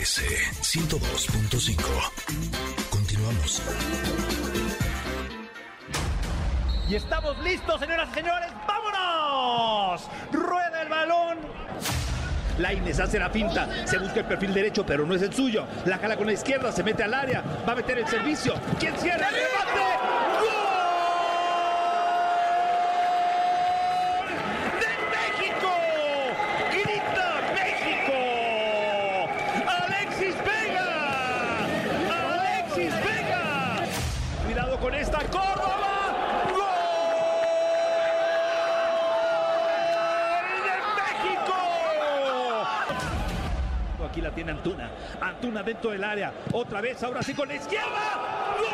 MBS 102.5. Continuamos. Y estamos listos, señoras y señores. ¡Vámonos! Rueda el balón. La Inés hace la finta, se busca el perfil derecho, pero no es el suyo. La jala con la izquierda, se mete al área, va a meter el servicio. ¿Quién cierra el remate? Esta Córdoba. ¡Gol de México! Aquí la tiene Antuna. Antuna dentro del área. Otra vez, ahora sí con la izquierda. ¡Gol!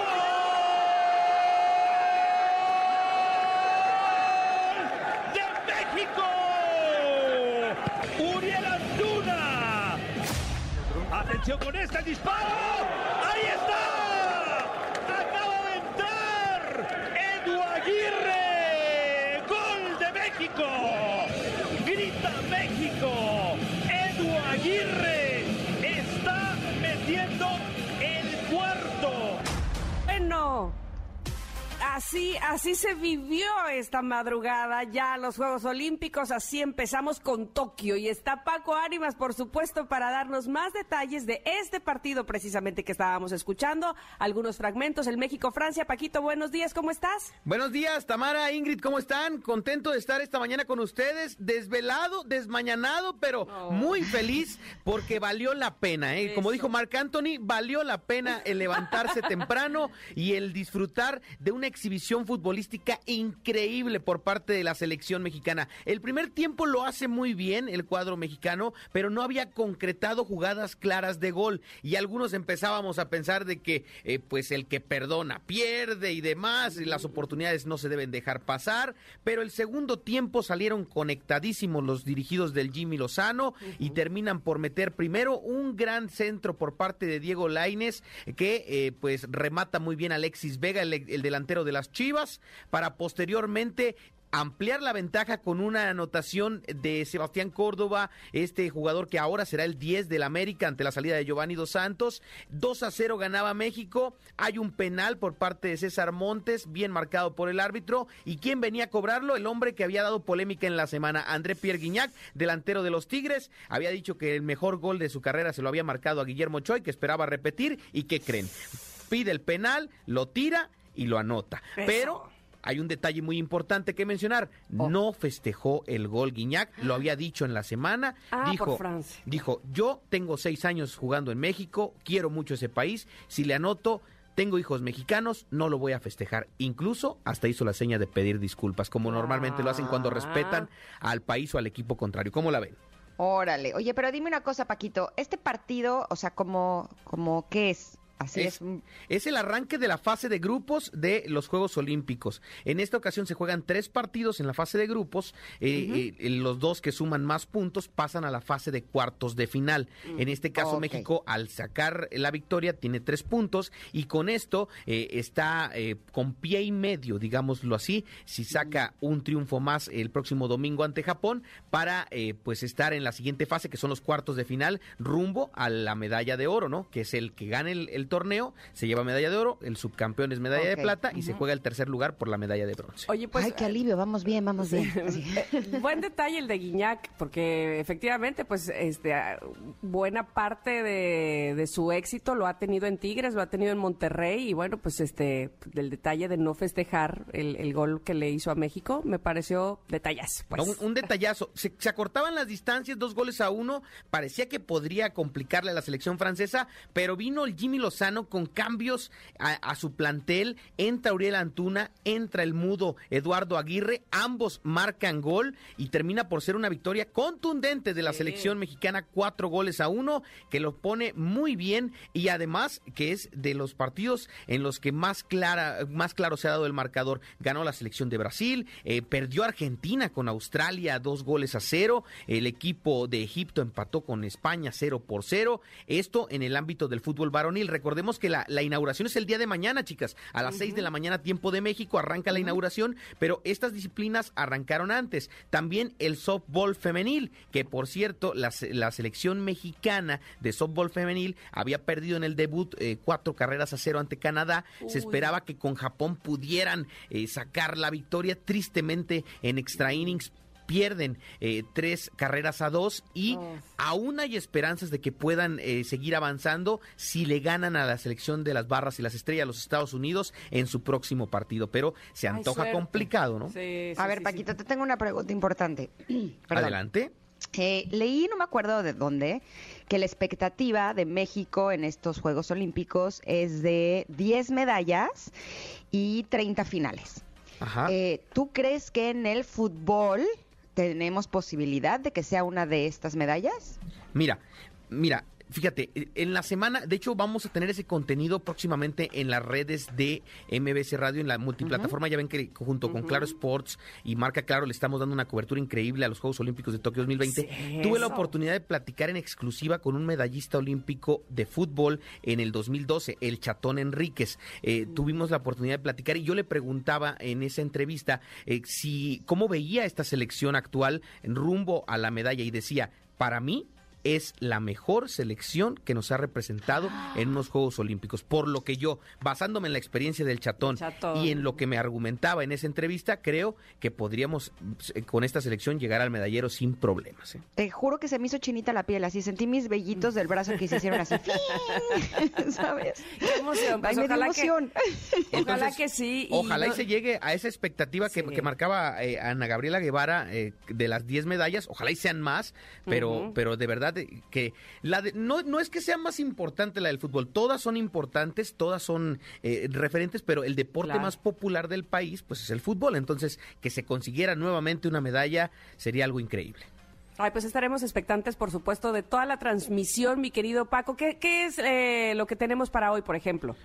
¡De México! Uriel Antuna. Atención con este disparo. ¡Ahí está! Metiendo el cuarto. Bueno, así, así se vivió esta madrugada ya los Juegos Olímpicos, así empezamos con Tokio y está Paco Ánimas, por supuesto, para darnos más detalles de este partido precisamente que estábamos escuchando, algunos fragmentos, el México-Francia. Paquito, buenos días, ¿cómo estás? Buenos días, Tamara, Ingrid, ¿cómo están? Contento de estar esta mañana con ustedes, desvelado, desmañanado, pero muy feliz porque valió la pena, ¿eh? Como dijo Marc Anthony, valió la pena el levantarse temprano y el disfrutar de una exhibición futbolística increíble por parte de la selección mexicana. El primer tiempo lo hace muy bien el cuadro mexicano, pero no había concretado jugadas claras de gol. Y algunos empezábamos a pensar de que eh, pues el que perdona pierde y demás, y las oportunidades no se deben dejar pasar, pero el segundo tiempo salieron conectadísimos los dirigidos del Jimmy Lozano y terminan por meter primero un gran centro por parte de Diego Laines que eh, pues remata muy bien Alexis Vega, el, el delantero de las Chivas, para posteriormente ampliar la ventaja con una anotación de Sebastián Córdoba, este jugador que ahora será el 10 del América ante la salida de Giovanni Dos Santos. 2 a 0 ganaba México. Hay un penal por parte de César Montes, bien marcado por el árbitro. ¿Y quién venía a cobrarlo? El hombre que había dado polémica en la semana, André Pierre Guignac, delantero de los Tigres. Había dicho que el mejor gol de su carrera se lo había marcado a Guillermo Choy, que esperaba repetir. ¿Y qué creen? Pide el penal, lo tira y lo anota. Eso. Pero hay un detalle muy importante que mencionar. No festejó el gol Guiñac, lo había dicho en la semana. Ah, dijo, por Francia. dijo, yo tengo seis años jugando en México, quiero mucho ese país. Si le anoto, tengo hijos mexicanos, no lo voy a festejar. Incluso hasta hizo la seña de pedir disculpas, como normalmente lo hacen cuando Ah. respetan al país o al equipo contrario. ¿Cómo la ven? Órale. Oye, pero dime una cosa, Paquito. Este partido, o sea, como, como ¿qué es? Así es. Es, es el arranque de la fase de grupos de los Juegos Olímpicos. En esta ocasión se juegan tres partidos en la fase de grupos. eh, eh, los dos que suman más puntos pasan a la fase de cuartos de final. En este caso. México, al sacar la victoria, tiene tres puntos y con esto eh, está eh, con pie y medio, digámoslo así, si saca un triunfo más el próximo domingo ante Japón para eh, pues estar en la siguiente fase, que son los cuartos de final, rumbo a la medalla de oro, ¿no? Que es el que gane el, el torneo, se lleva medalla de oro, el subcampeón es medalla de plata y se juega el tercer lugar por la medalla de bronce. Oye, pues... Ay, qué alivio, vamos bien, vamos bien. Así. Buen detalle el de Guiñac, porque efectivamente, pues, este, ah, buena parte de, de su éxito lo ha tenido en Tigres, lo ha tenido en Monterrey, y bueno, pues, este, del detalle de no festejar el, el gol que le hizo a México, me pareció detallazo, pues. Un, un detallazo. Se, se acortaban las distancias, dos goles a uno. Parecía que podría complicarle a la selección francesa, pero vino el Jimmy Lozano con cambios a, a su plantel. Entra Uriel Antuna, entra el mudo Eduardo Aguirre. Ambos marcan gol y termina por ser una victoria contundente de la selección mexicana, cuatro goles a uno, que lo pone muy bien y además que es de los partidos en los que más clara, más claro se ha dado el marcador. Ganó la selección de Brasil, eh, perdió Argentina con Australia dos goles a cero, el equipo de Egipto empató con España cero por cero. Esto en el ámbito del fútbol varonil. Recordemos que la, la inauguración es el día de mañana, chicas. A las 6 de la mañana, tiempo de México, arranca la inauguración, pero estas disciplinas arrancaron antes. También el softball femenil, que por cierto, la, la selección mexicana de softball femenil había perdido en el debut eh, cuatro carreras a cero ante Canadá. Se esperaba que con Japón pudieran eh, sacar la victoria. Tristemente, en extra innings pierden eh, tres carreras a dos y Oh. aún hay esperanzas de que puedan eh, seguir avanzando si le ganan a la selección de las barras y las estrellas a los Estados Unidos en su próximo partido, pero se antoja complicado, ¿no? Sí, sí, A ver, sí, sí. Paquito, te tengo una pregunta importante. Perdón. Adelante. Eh, leí, no me acuerdo de dónde, que la expectativa de México en estos Juegos Olímpicos es de 10 medallas y 30 finales. Ajá. Eh, ¿Tú crees que en el fútbol tenemos posibilidad de que sea una de estas medallas? Mira, mira, fíjate, en la semana, de hecho vamos a tener ese contenido próximamente en las redes de MBC Radio, en la multiplataforma, ya ven que junto con Claro Sports y Marca Claro le estamos dando una cobertura increíble a los Juegos Olímpicos de Tokio 2020. Sí, Tuve la oportunidad de platicar en exclusiva con un medallista olímpico de fútbol en el 2012, el Chatón Enríquez. Eh, tuvimos la oportunidad de platicar y yo le preguntaba en esa entrevista eh, si cómo veía esta selección actual en rumbo a la medalla y decía, para mí es la mejor selección que nos ha representado en unos Juegos Olímpicos. Por lo que yo, basándome en la experiencia del Chatón, Chatón. y en lo que me argumentaba en esa entrevista, creo que podríamos eh, con esta selección llegar al medallero sin problemas. ¿eh? Te juro que se me hizo chinita la piel, así sentí mis vellitos del brazo que se hicieron así. ¿Sabes? Qué emoción, pues Ay, me dio ojalá que- emoción. Ojalá Entonces, que sí. y Ojalá y se llegue a esa expectativa que, Sí. que marcaba eh, Ana Gabriela Guevara eh, de las 10 medallas. Ojalá y sean más, pero, pero de verdad que la de- no, no es que sea más importante la del fútbol. Todas son importantes, todas son eh, referentes, pero el deporte Claro. más popular del país pues es el fútbol. Entonces, que se consiguiera nuevamente una medalla sería algo increíble. Ay, pues estaremos expectantes, por supuesto, de toda la transmisión, mi querido Paco. ¿Qué, qué es eh, lo que tenemos para hoy, por ejemplo?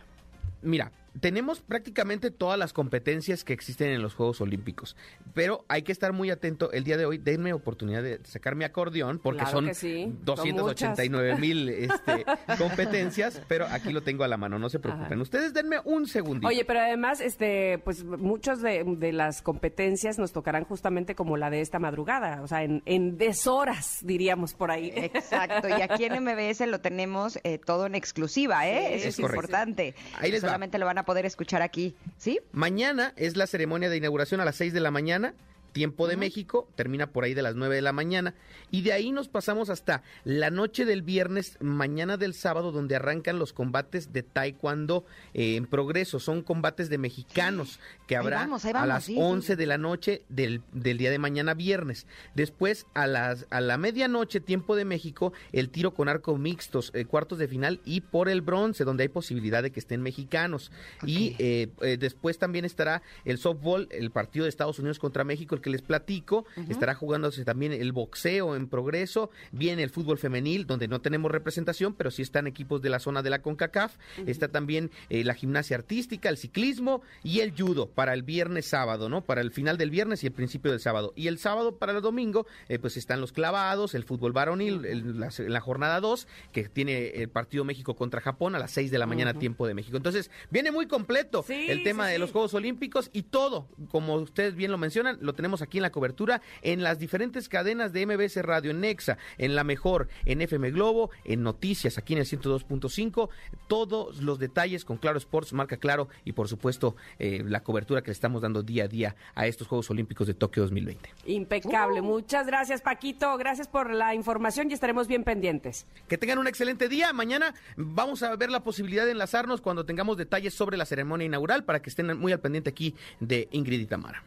Mira, tenemos prácticamente todas las competencias que existen en los Juegos Olímpicos, pero hay que estar muy atento. El día de hoy, denme oportunidad de sacar mi acordeón, porque Claro son sí, son 289 mil este, competencias, pero aquí lo tengo a la mano, no se preocupen. Ajá. Ustedes denme un segundito. Oye, pero además, este, pues muchos de, de las competencias nos tocarán justamente como la de esta madrugada, o sea, en, en deshoras, diríamos por ahí. Exacto, y aquí en MBS lo tenemos eh, todo en exclusiva, ¿eh? Sí, Eso es importante. Ahí les va. Solamente lo van a poder escuchar aquí, ¿sí? Mañana es la ceremonia de inauguración a las 6 de la mañana. Tiempo de México, termina por ahí de las 9 de la mañana. Y de ahí nos pasamos hasta la noche del viernes, mañana del sábado, donde arrancan los combates de Taekwondo eh, en progreso. Son combates de mexicanos que Ahí habrá vamos, ahí a las sí, sí. 11 de la noche del, del día de mañana viernes. Después, a, las, a la medianoche, tiempo de México, el tiro con arco mixtos, eh, cuartos de final y por el bronce, donde hay posibilidad de que estén mexicanos. Y eh, eh, después también estará el softball, el partido de Estados Unidos contra México, el que les platico. Estará jugándose también el boxeo en progreso. Viene el fútbol femenil, donde no tenemos representación, pero sí están equipos de la zona de la CONCACAF. Está también eh, la gimnasia artística, el ciclismo y el judo para el viernes sábado, ¿no? Para el final del viernes y el principio del sábado. Y el sábado para el domingo, eh, pues están los clavados, el fútbol varonil, el- la, la jornada 2, que tiene el partido México contra Japón a las 6 de la mañana, tiempo de México. Entonces, viene muy completo Sí, el tema sí, de sí. los Juegos Olímpicos y todo, como ustedes bien lo mencionan, lo tenemos aquí en la cobertura en las diferentes cadenas de MBS Radio, en Nexa, en La Mejor, en FM Globo, en Noticias, aquí en el 102.5, todos los detalles con Claro Sports, marca Claro y por supuesto eh, la cobertura que le estamos dando día a día a estos Juegos Olímpicos de Tokio 2020. Impecable. Muchas gracias, Paquito. Gracias por la información y estaremos bien pendientes. Que tengan un excelente día. Mañana vamos a ver la posibilidad de enlazarnos cuando tengamos detalles sobre la ceremonia inaugural para que estén muy al pendiente aquí de Ingrid y Tamara.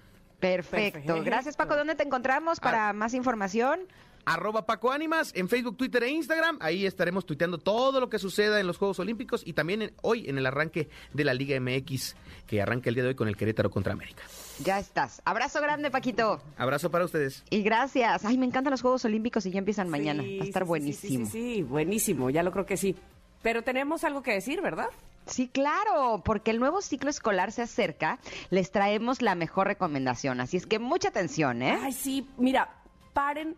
Perfecto. Perfecto. Gracias, Paco. ¿Dónde te encontramos para más información? arroba Paco Ánimas en Facebook, Twitter e Instagram. Ahí estaremos tuiteando todo lo que suceda en los Juegos Olímpicos y también en- hoy en el arranque de la Liga MX que arranca el día de hoy con el Querétaro contra América. Ya estás. Abrazo grande, Paquito. Abrazo para ustedes. Y gracias. Ay, me encantan los Juegos Olímpicos y ya empiezan mañana. Va a estar sí, sí, buenísimo. Sí, sí, sí, buenísimo. Ya lo creo que sí. Pero tenemos algo que decir, ¿verdad? Sí, claro, porque el nuevo ciclo escolar se acerca, les traemos la mejor recomendación. Así es que mucha atención, ¿eh? Ay, sí, mira, paren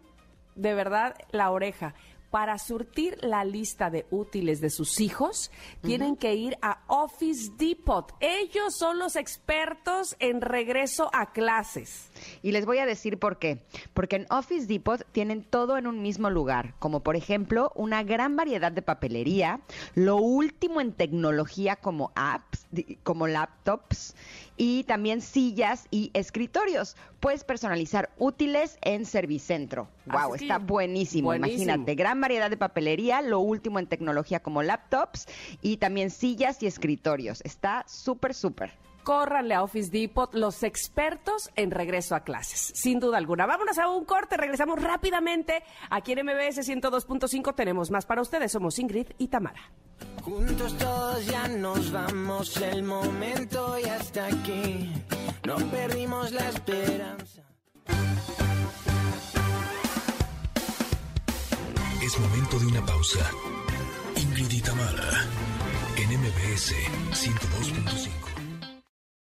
de verdad la oreja, para surtir la lista de útiles de sus hijos, tienen que ir a Office Depot. Ellos son los expertos en regreso a clases. Y les voy a decir por qué. Porque en Office Depot tienen todo en un mismo lugar, como por ejemplo una gran variedad de papelería, lo último en tecnología como apps, como laptops y también sillas y escritorios. Puedes personalizar útiles en Servicentro. Wow, Así, está buenísimo. buenísimo. Imagínate, gran variedad de papelería, lo último en tecnología como laptops y también sillas y escritorios. Está súper, súper. Córranle a Office Depot, los expertos en regreso a clases, sin duda alguna. Vámonos a un corte, regresamos rápidamente. Aquí en MBS 102.5 tenemos más para ustedes. Somos Ingrid y Tamara. Juntos todos ya nos vamos, el momento ya está aquí. No perdimos la esperanza. Es momento de una pausa. Ingrid y Tamara, en MBS 102.5.